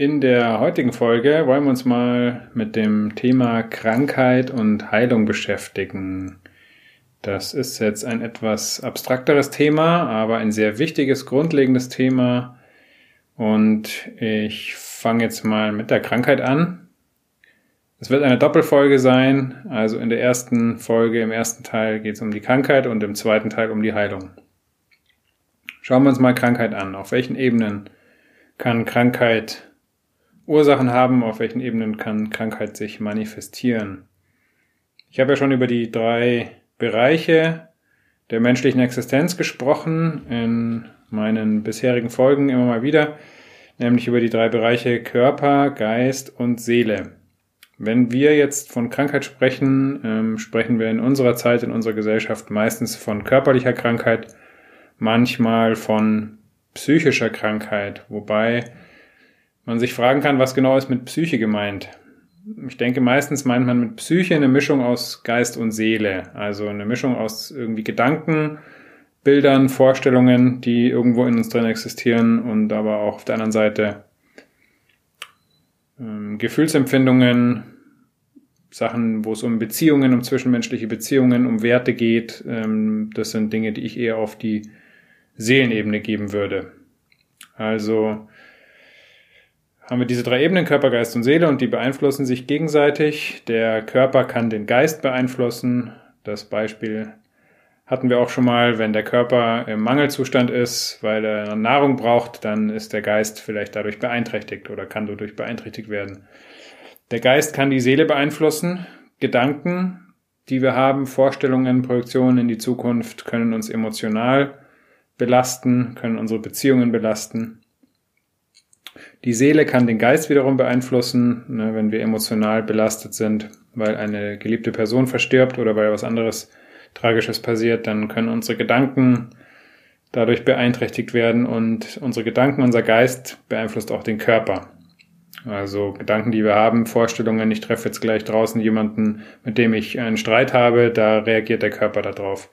In der heutigen Folge wollen wir uns mal mit dem Thema Krankheit und Heilung beschäftigen. Das ist jetzt ein etwas abstrakteres Thema, aber ein sehr wichtiges, grundlegendes Thema. Und ich fange jetzt mal mit der Krankheit an. Es wird eine Doppelfolge sein. Also in der ersten Folge, im ersten Teil geht es um die Krankheit und im zweiten Teil um die Heilung. Schauen wir uns mal Krankheit an. Auf welchen Ebenen kann Krankheit Ursachen haben, auf welchen Ebenen kann Krankheit sich manifestieren. Ich habe ja schon über die drei Bereiche der menschlichen Existenz gesprochen in meinen bisherigen Folgen immer mal wieder, nämlich über die drei Bereiche Körper, Geist und Seele. Wenn wir jetzt von Krankheit sprechen, ähm, sprechen wir in unserer Zeit, in unserer Gesellschaft meistens von körperlicher Krankheit, manchmal von psychischer Krankheit, wobei man sich fragen kann, was genau ist mit Psyche gemeint. Ich denke, meistens meint man mit Psyche eine Mischung aus Geist und Seele, also eine Mischung aus irgendwie Gedanken, Bildern, Vorstellungen, die irgendwo in uns drin existieren und aber auch auf der anderen Seite ähm, Gefühlsempfindungen, Sachen, wo es um Beziehungen, um zwischenmenschliche Beziehungen, um Werte geht. Ähm, das sind Dinge, die ich eher auf die Seelenebene geben würde. Also haben wir diese drei Ebenen, Körper, Geist und Seele, und die beeinflussen sich gegenseitig. Der Körper kann den Geist beeinflussen. Das Beispiel hatten wir auch schon mal, wenn der Körper im Mangelzustand ist, weil er Nahrung braucht, dann ist der Geist vielleicht dadurch beeinträchtigt oder kann dadurch beeinträchtigt werden. Der Geist kann die Seele beeinflussen. Gedanken, die wir haben, Vorstellungen, Projektionen in die Zukunft können uns emotional belasten, können unsere Beziehungen belasten. Die Seele kann den Geist wiederum beeinflussen, ne, wenn wir emotional belastet sind, weil eine geliebte Person verstirbt oder weil was anderes Tragisches passiert, dann können unsere Gedanken dadurch beeinträchtigt werden und unsere Gedanken, unser Geist beeinflusst auch den Körper. Also Gedanken, die wir haben, Vorstellungen, ich treffe jetzt gleich draußen jemanden, mit dem ich einen Streit habe, da reagiert der Körper darauf.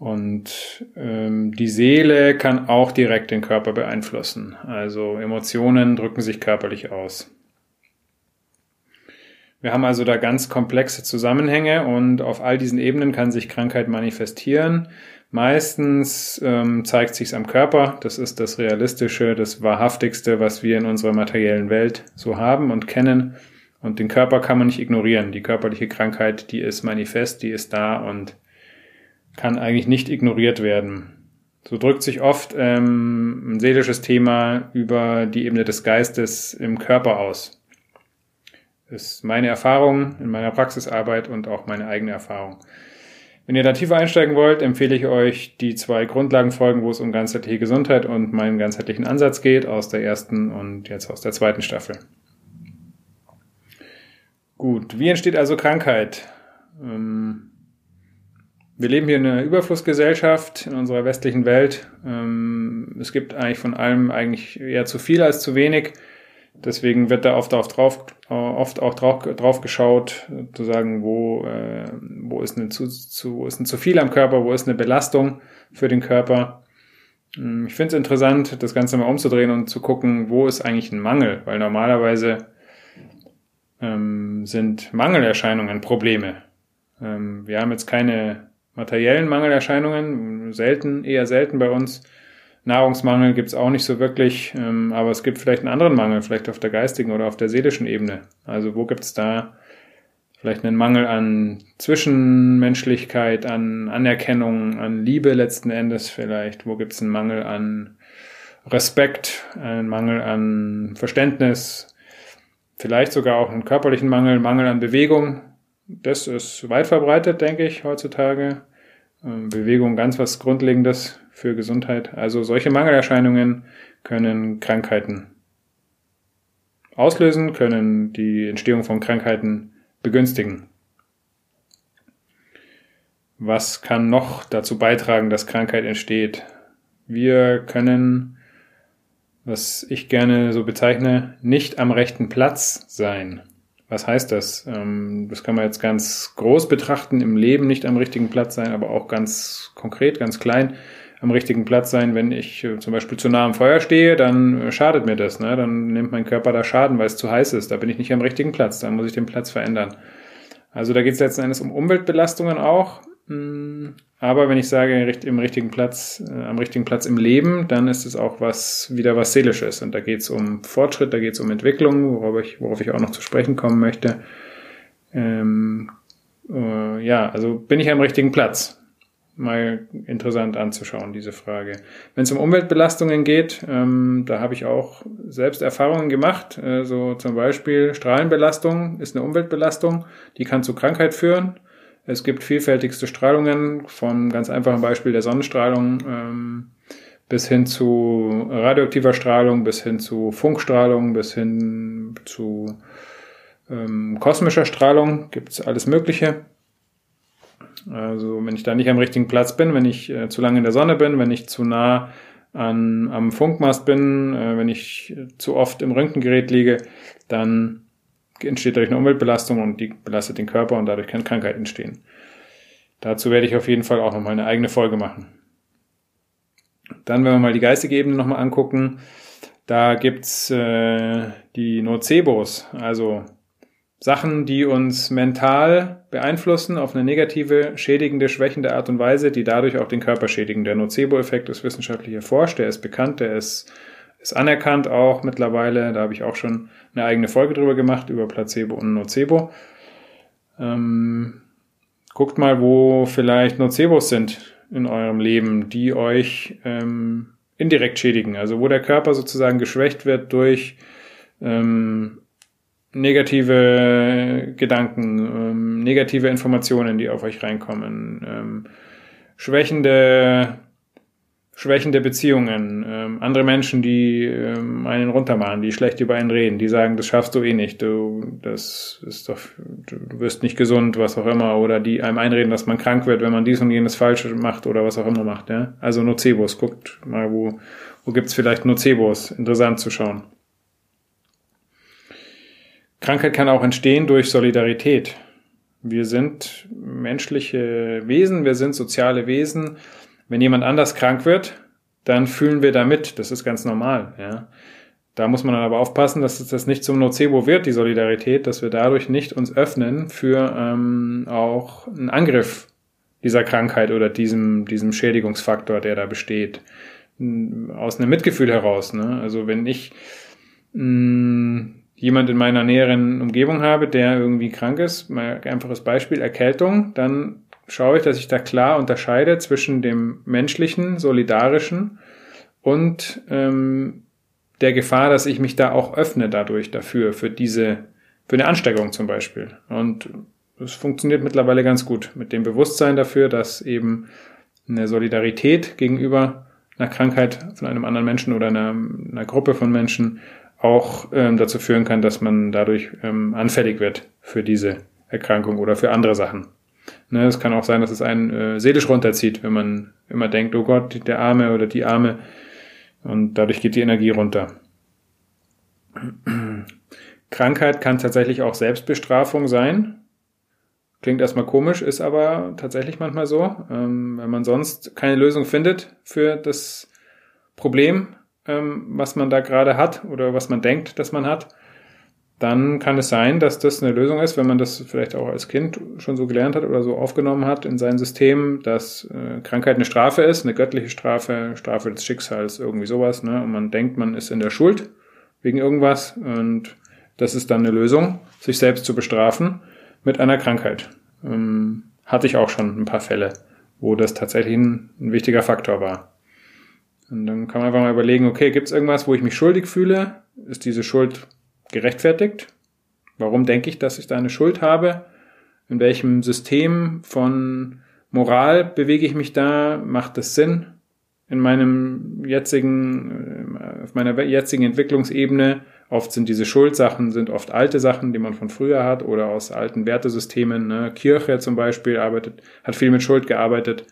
Und ähm, die Seele kann auch direkt den Körper beeinflussen. Also Emotionen drücken sich körperlich aus. Wir haben also da ganz komplexe Zusammenhänge und auf all diesen Ebenen kann sich Krankheit manifestieren. Meistens ähm, zeigt sich's am Körper. Das ist das Realistische, das Wahrhaftigste, was wir in unserer materiellen Welt so haben und kennen. Und den Körper kann man nicht ignorieren. Die körperliche Krankheit, die ist manifest, die ist da und kann eigentlich nicht ignoriert werden. So drückt sich oft ähm, ein seelisches Thema über die Ebene des Geistes im Körper aus. Das ist meine Erfahrung in meiner Praxisarbeit und auch meine eigene Erfahrung. Wenn ihr da tiefer einsteigen wollt, empfehle ich euch die zwei Grundlagenfolgen, wo es um ganzheitliche Gesundheit und meinen ganzheitlichen Ansatz geht, aus der ersten und jetzt aus der zweiten Staffel. Gut, wie entsteht also Krankheit? Ähm, wir leben hier in einer Überflussgesellschaft in unserer westlichen Welt. Ähm, es gibt eigentlich von allem eigentlich eher zu viel als zu wenig. Deswegen wird da oft auch drauf, oft auch drauf, drauf geschaut, zu sagen, wo, äh, wo ist eine zu, zu, wo ist ein zu viel am Körper, wo ist eine Belastung für den Körper. Ähm, ich finde es interessant, das Ganze mal umzudrehen und zu gucken, wo ist eigentlich ein Mangel, weil normalerweise ähm, sind Mangelerscheinungen Probleme. Ähm, wir haben jetzt keine materiellen Mangelerscheinungen, selten, eher selten bei uns. Nahrungsmangel gibt's auch nicht so wirklich, ähm, aber es gibt vielleicht einen anderen Mangel, vielleicht auf der geistigen oder auf der seelischen Ebene. Also wo gibt's da vielleicht einen Mangel an Zwischenmenschlichkeit, an Anerkennung, an Liebe letzten Endes vielleicht? Wo gibt's einen Mangel an Respekt, einen Mangel an Verständnis, vielleicht sogar auch einen körperlichen Mangel, Mangel an Bewegung, das ist weit verbreitet, denke ich, heutzutage. Ähm, Bewegung ganz was Grundlegendes für Gesundheit. Also solche Mangelerscheinungen können Krankheiten auslösen, können die Entstehung von Krankheiten begünstigen. Was kann noch dazu beitragen, dass Krankheit entsteht? Wir können, was ich gerne so bezeichne, nicht am rechten Platz sein. Was heißt das? Ähm, das kann man jetzt ganz groß betrachten, im Leben nicht am richtigen Platz sein, aber auch ganz konkret, ganz klein am richtigen Platz sein. Wenn ich äh, zum Beispiel zu nah am Feuer stehe, dann äh, schadet mir das. Ne? Dann nimmt mein Körper da Schaden, weil es zu heiß ist. Da bin ich nicht am richtigen Platz. Dann muss ich den Platz verändern. Also da geht es letzten Endes um Umweltbelastungen auch. Mm, aber wenn ich sage im richtigen Platz, äh, am richtigen Platz im Leben, dann ist es auch was wieder was seelisches. Und da geht es um Fortschritt, da geht es um Entwicklung, worauf ich, worauf ich auch noch zu sprechen kommen möchte. Ähm, äh, ja, also bin ich am richtigen Platz? Mal interessant anzuschauen, diese Frage. Wenn es um Umweltbelastungen geht, ähm, da habe ich auch selbst Erfahrungen gemacht. Äh, so zum Beispiel Strahlenbelastung ist eine Umweltbelastung, die kann zu Krankheit führen. Es gibt vielfältigste Strahlungen, vom ganz einfachen Beispiel der Sonnenstrahlung ähm, bis hin zu radioaktiver Strahlung, bis hin zu Funkstrahlung, bis hin zu ähm, kosmischer Strahlung, gibt es alles Mögliche. Also wenn ich da nicht am richtigen Platz bin, wenn ich äh, zu lange in der Sonne bin, wenn ich zu nah an, am Funkmast bin, äh, wenn ich zu oft im Röntgengerät liege, dann entsteht dadurch eine Umweltbelastung und die belastet den Körper und dadurch kann Krankheit entstehen. Dazu werde ich auf jeden Fall auch nochmal eine eigene Folge machen. Dann, wenn wir mal die geistige Ebene nochmal angucken, da gibt's äh, die Nocebos, also Sachen, die uns mental beeinflussen auf eine negative, schädigende, schwächende Art und Weise, die dadurch auch den Körper schädigen. Der Nocebo-Effekt ist wissenschaftlich erforscht, der ist bekannt, der ist ist anerkannt auch mittlerweile. Da habe ich auch schon eine eigene Folge drüber gemacht, über Placebo und Nocebo. Ähm, guckt mal, wo vielleicht Nocebos sind in eurem Leben, die euch ähm, indirekt schädigen. Also wo der Körper sozusagen geschwächt wird durch ähm, negative Gedanken, ähm, negative Informationen, die auf euch reinkommen, ähm, schwächende schwächende Beziehungen, ähm, andere Menschen, die ähm, einen runtermachen, die schlecht über einen reden, die sagen, das schaffst du eh nicht, du, das ist doch, du wirst nicht gesund, was auch immer, oder die einem einreden, dass man krank wird, wenn man dies und jenes falsch macht oder was auch immer macht, ja. Also Nocebos, guckt mal, wo, wo gibt's vielleicht Nocebos, interessant zu schauen. Krankheit kann auch entstehen durch Solidarität. Wir sind menschliche Wesen, wir sind soziale Wesen, wenn jemand anders krank wird, dann fühlen wir damit. Das ist ganz normal. Ja. Da muss man dann aber aufpassen, dass das nicht zum Nocebo wird, die Solidarität, dass wir dadurch nicht uns öffnen für ähm, auch einen Angriff dieser Krankheit oder diesem, diesem Schädigungsfaktor, der da besteht. Aus einem Mitgefühl heraus. Ne? Also wenn ich mh, jemand in meiner näheren Umgebung habe, der irgendwie krank ist, mal einfaches Beispiel, Erkältung, dann schaue ich, dass ich da klar unterscheide zwischen dem menschlichen, solidarischen und ähm, der Gefahr, dass ich mich da auch öffne dadurch dafür, für diese, für eine Ansteckung zum Beispiel. Und es funktioniert mittlerweile ganz gut mit dem Bewusstsein dafür, dass eben eine Solidarität gegenüber einer Krankheit von einem anderen Menschen oder einer, einer Gruppe von Menschen auch ähm, dazu führen kann, dass man dadurch ähm, anfällig wird für diese Erkrankung oder für andere Sachen. Ne, es kann auch sein, dass es einen äh, seelisch runterzieht, wenn man immer denkt, oh Gott, der Arme oder die Arme. Und dadurch geht die Energie runter. Krankheit kann tatsächlich auch Selbstbestrafung sein. Klingt erstmal komisch, ist aber tatsächlich manchmal so. Ähm, wenn man sonst keine Lösung findet für das Problem, ähm, was man da gerade hat oder was man denkt, dass man hat, dann kann es sein, dass das eine Lösung ist, wenn man das vielleicht auch als Kind schon so gelernt hat oder so aufgenommen hat in sein System, dass äh, Krankheit eine Strafe ist, eine göttliche Strafe, Strafe des Schicksals, irgendwie sowas, ne? Und man denkt, man ist in der Schuld wegen irgendwas und das ist dann eine Lösung, sich selbst zu bestrafen mit einer Krankheit. Ähm, hatte ich auch schon ein paar Fälle, wo das tatsächlich ein, ein wichtiger Faktor war. Und dann kann man einfach mal überlegen, okay, gibt es irgendwas, wo ich mich schuldig fühle? Ist diese Schuld gerechtfertigt? Warum denke ich, dass ich da eine Schuld habe? In welchem System von Moral bewege ich mich da? Macht das Sinn? In meinem jetzigen, äh, auf meiner jetzigen Entwicklungsebene Oft sind diese Schuldsachen, sind oft alte Sachen, die man von früher hat oder aus alten Wertesystemen. Ne? Kirche zum Beispiel arbeitet, hat viel mit Schuld gearbeitet.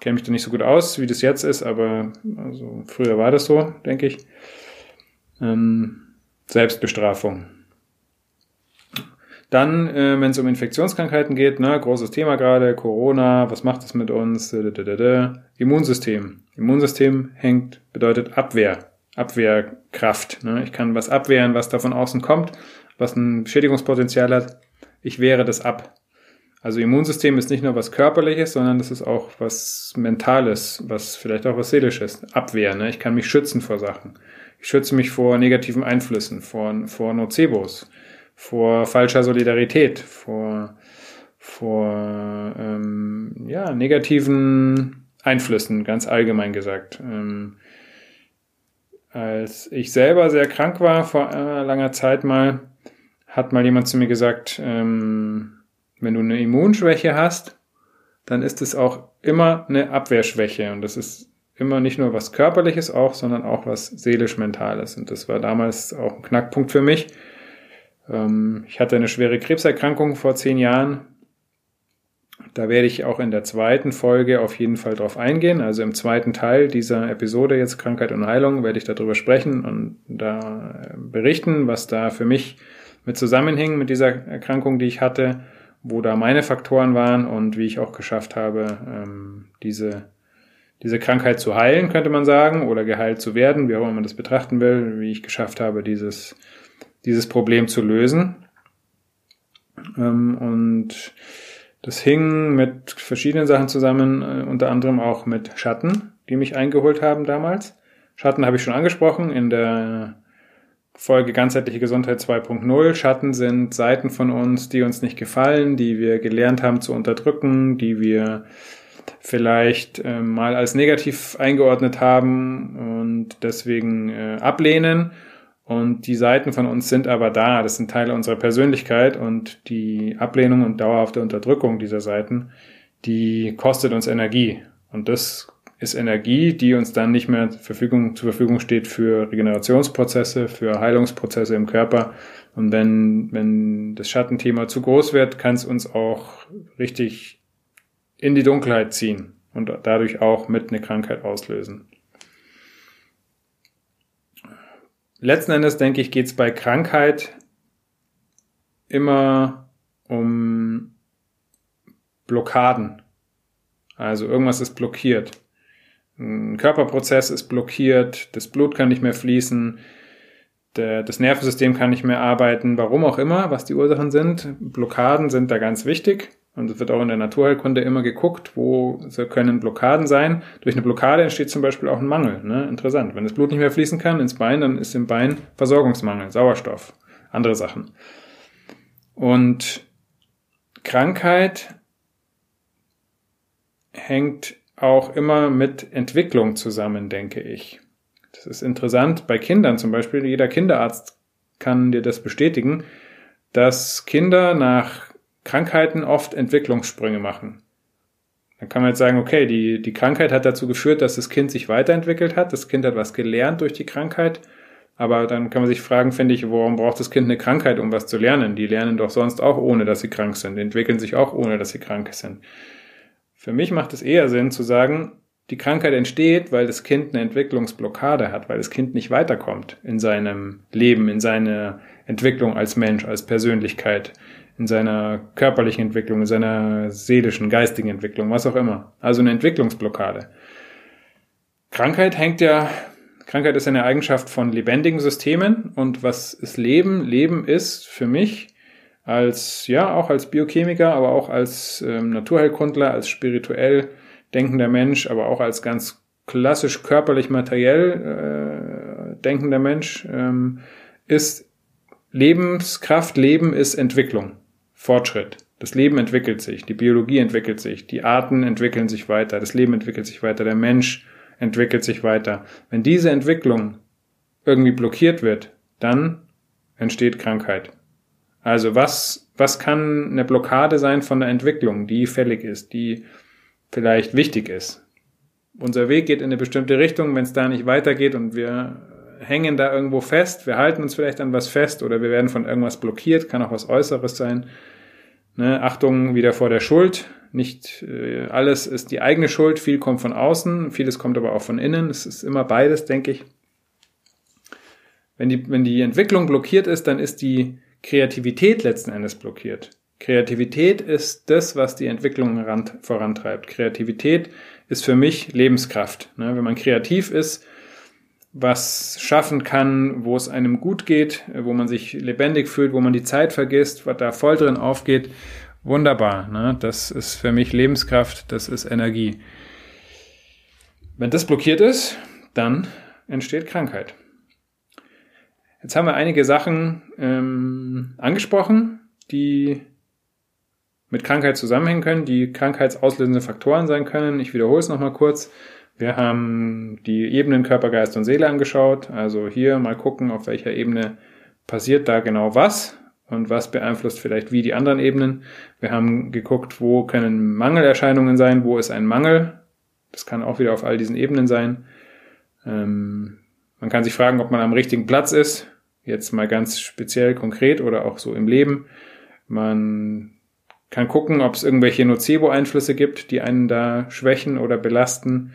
Kenne mich da nicht so gut aus, wie das jetzt ist, aber also früher war das so, denke ich. Ähm, Selbstbestrafung. Dann, äh, wenn es um Infektionskrankheiten geht, ne, großes Thema gerade, Corona, was macht das mit uns? Immunsystem. Immunsystem hängt, bedeutet Abwehr. Abwehrkraft. Ne? Ich kann was abwehren, was da von außen kommt, was ein Schädigungspotenzial hat. Ich wehre das ab. Also Immunsystem ist nicht nur was Körperliches, sondern das ist auch was Mentales, was vielleicht auch was Seelisches. Abwehr. Ne? Ich kann mich schützen vor Sachen. Ich schütze mich vor negativen Einflüssen, vor, vor Nocebos, vor falscher Solidarität, vor, vor ähm, ja, negativen Einflüssen, ganz allgemein gesagt. Ähm, als ich selber sehr krank war, vor äh, langer Zeit mal, hat mal jemand zu mir gesagt, ähm, wenn du eine Immunschwäche hast, dann ist es auch immer eine Abwehrschwäche. Und das ist immer nicht nur was Körperliches auch, sondern auch was seelisch-mentales. Und das war damals auch ein Knackpunkt für mich. Ähm, ich hatte eine schwere Krebserkrankung vor zehn Jahren da werde ich auch in der zweiten Folge auf jeden Fall drauf eingehen. Also im zweiten Teil dieser Episode jetzt Krankheit und Heilung werde ich darüber sprechen und da berichten, was da für mich mit zusammenhing mit dieser Erkrankung, die ich hatte, wo da meine Faktoren waren und wie ich auch geschafft habe, ähm, diese, diese Krankheit zu heilen, könnte man sagen, oder geheilt zu werden, wie auch immer man das betrachten will, wie ich geschafft habe, dieses, dieses Problem zu lösen. Ähm, und das hing mit verschiedenen Sachen zusammen, äh, unter anderem auch mit Schatten, die mich eingeholt haben damals. Schatten habe ich schon angesprochen in der Folge ganzheitliche Gesundheit 2.0. Schatten sind Seiten von uns, die uns nicht gefallen, die wir gelernt haben zu unterdrücken, die wir vielleicht äh, mal als negativ eingeordnet haben und deswegen äh, ablehnen und die Seiten von uns sind aber da. Das sind Teile unserer Persönlichkeit und die Ablehnung und dauerhafte Unterdrückung dieser Seiten, die kostet uns Energie. Und das ist Energie, die uns dann nicht mehr zur Verfügung, zur Verfügung steht für Regenerationsprozesse, für Heilungsprozesse im Körper. Und wenn, wenn das Schattenthema zu groß wird, kann es uns auch richtig in die Dunkelheit ziehen und dadurch auch mit eine Krankheit auslösen. letzten Endes denke ich, geht es bei Krankheit immer um Blockaden. Also irgendwas ist blockiert. Ein Körperprozess ist blockiert, das Blut kann nicht mehr fließen, der, das Nervensystem kann nicht mehr arbeiten, warum auch immer, was die Ursachen sind. Blockaden sind da ganz wichtig. Und es wird auch in der Naturheilkunde immer geguckt, wo können Blockaden sein. Durch eine Blockade entsteht zum Beispiel auch ein Mangel. Ne? Interessant. Wenn das Blut nicht mehr fließen kann ins Bein, dann ist im Bein Versorgungsmangel, Sauerstoff, andere Sachen. Und Krankheit hängt auch immer mit Entwicklung zusammen, denke ich. Das ist interessant. Bei Kindern zum Beispiel, jeder Kinderarzt kann dir das bestätigen, dass Kinder nach Krankheiten oft Entwicklungssprünge machen. Dann kann man jetzt sagen, okay, die, die Krankheit hat dazu geführt, dass das Kind sich weiterentwickelt hat. Das Kind hat was gelernt durch die Krankheit. Aber dann kann man sich fragen, finde ich, warum braucht das Kind eine Krankheit, um was zu lernen? Die lernen doch sonst auch ohne, dass sie krank sind. Die entwickeln sich auch ohne, dass sie krank sind. Für mich macht es eher Sinn zu sagen, die Krankheit entsteht, weil das Kind eine Entwicklungsblockade hat, weil das Kind nicht weiterkommt in seinem Leben, in seiner Entwicklung als Mensch, als Persönlichkeit, in seiner körperlichen Entwicklung, in seiner seelischen, geistigen Entwicklung, was auch immer. Also eine Entwicklungsblockade. Krankheit hängt ja, Krankheit ist eine Eigenschaft von lebendigen Systemen und was ist Leben? Leben ist für mich als, ja, auch als Biochemiker, aber auch als ähm, Naturheilkundler, als spirituell denkender Mensch, aber auch als ganz klassisch körperlich materiell äh, denkender Mensch, ähm, ist Lebenskraft, Leben ist Entwicklung. Fortschritt. Das Leben entwickelt sich, die Biologie entwickelt sich, die Arten entwickeln sich weiter, das Leben entwickelt sich weiter, der Mensch entwickelt sich weiter. Wenn diese Entwicklung irgendwie blockiert wird, dann entsteht Krankheit. Also was, was kann eine Blockade sein von der Entwicklung, die fällig ist, die vielleicht wichtig ist? Unser Weg geht in eine bestimmte Richtung, wenn es da nicht weitergeht und wir hängen da irgendwo fest, wir halten uns vielleicht an was fest oder wir werden von irgendwas blockiert, kann auch was Äußeres sein. Ne? Achtung wieder vor der Schuld. Nicht äh, alles ist die eigene Schuld, viel kommt von außen, vieles kommt aber auch von innen. Es ist immer beides, denke ich. Wenn die, wenn die Entwicklung blockiert ist, dann ist die Kreativität letzten Endes blockiert. Kreativität ist das, was die Entwicklung vorantreibt. Kreativität ist für mich Lebenskraft. Ne? Wenn man kreativ ist, was schaffen kann, wo es einem gut geht, wo man sich lebendig fühlt, wo man die Zeit vergisst, was da voll drin aufgeht, wunderbar. Ne? Das ist für mich Lebenskraft, das ist Energie. Wenn das blockiert ist, dann entsteht Krankheit. Jetzt haben wir einige Sachen ähm, angesprochen, die mit Krankheit zusammenhängen können, die krankheitsauslösende Faktoren sein können. Ich wiederhole es nochmal kurz. Wir haben die Ebenen Körper, Geist und Seele angeschaut. Also hier mal gucken, auf welcher Ebene passiert da genau was und was beeinflusst vielleicht wie die anderen Ebenen. Wir haben geguckt, wo können Mangelerscheinungen sein, wo ist ein Mangel. Das kann auch wieder auf all diesen Ebenen sein. Ähm, man kann sich fragen, ob man am richtigen Platz ist. Jetzt mal ganz speziell konkret oder auch so im Leben. Man kann gucken, ob es irgendwelche Nocebo-Einflüsse gibt, die einen da schwächen oder belasten.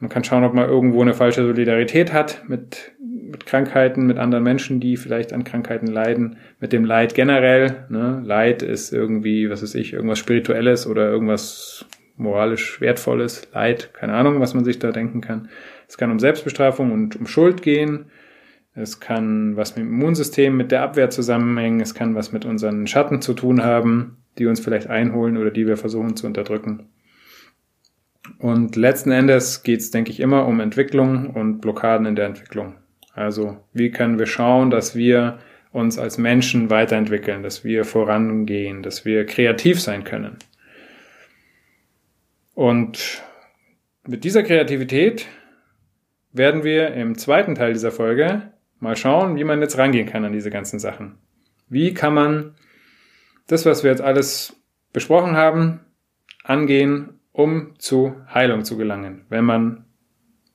Man kann schauen, ob man irgendwo eine falsche Solidarität hat mit, mit Krankheiten, mit anderen Menschen, die vielleicht an Krankheiten leiden, mit dem Leid generell. Ne? Leid ist irgendwie, was weiß ich, irgendwas Spirituelles oder irgendwas moralisch Wertvolles. Leid, keine Ahnung, was man sich da denken kann. Es kann um Selbstbestrafung und um Schuld gehen. Es kann was mit dem Immunsystem, mit der Abwehr zusammenhängen. Es kann was mit unseren Schatten zu tun haben, die uns vielleicht einholen oder die wir versuchen zu unterdrücken. Und letzten Endes geht es, denke ich, immer um Entwicklung und Blockaden in der Entwicklung. Also wie können wir schauen, dass wir uns als Menschen weiterentwickeln, dass wir vorangehen, dass wir kreativ sein können. Und mit dieser Kreativität werden wir im zweiten Teil dieser Folge mal schauen, wie man jetzt rangehen kann an diese ganzen Sachen. Wie kann man das, was wir jetzt alles besprochen haben, angehen, um zu Heilung zu gelangen, wenn man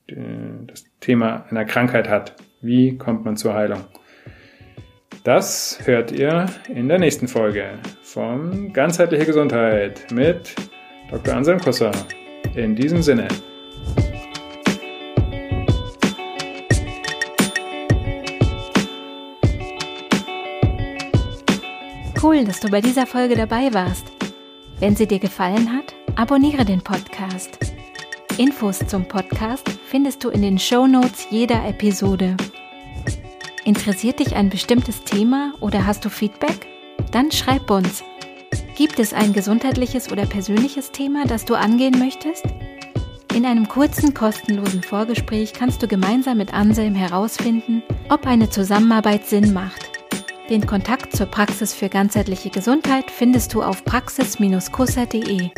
äh, das Thema einer Krankheit hat. Wie kommt man zur Heilung? Das hört ihr in der nächsten Folge von Ganzheitliche Gesundheit mit Dr. Anselm Kusser. In diesem Sinne. Cool, dass du bei dieser Folge dabei warst. Wenn sie dir gefallen hat, abonniere den Podcast. Infos zum Podcast findest du in den Show Notes jeder Episode. Interessiert dich ein bestimmtes Thema oder hast du Feedback? Dann schreib uns. Gibt es ein gesundheitliches oder persönliches Thema, das du angehen möchtest? In einem kurzen, kostenlosen Vorgespräch kannst du gemeinsam mit Anselm herausfinden, ob eine Zusammenarbeit Sinn macht. Den Kontakt zur Praxis für ganzheitliche Gesundheit findest du auf praxis-kusser.de.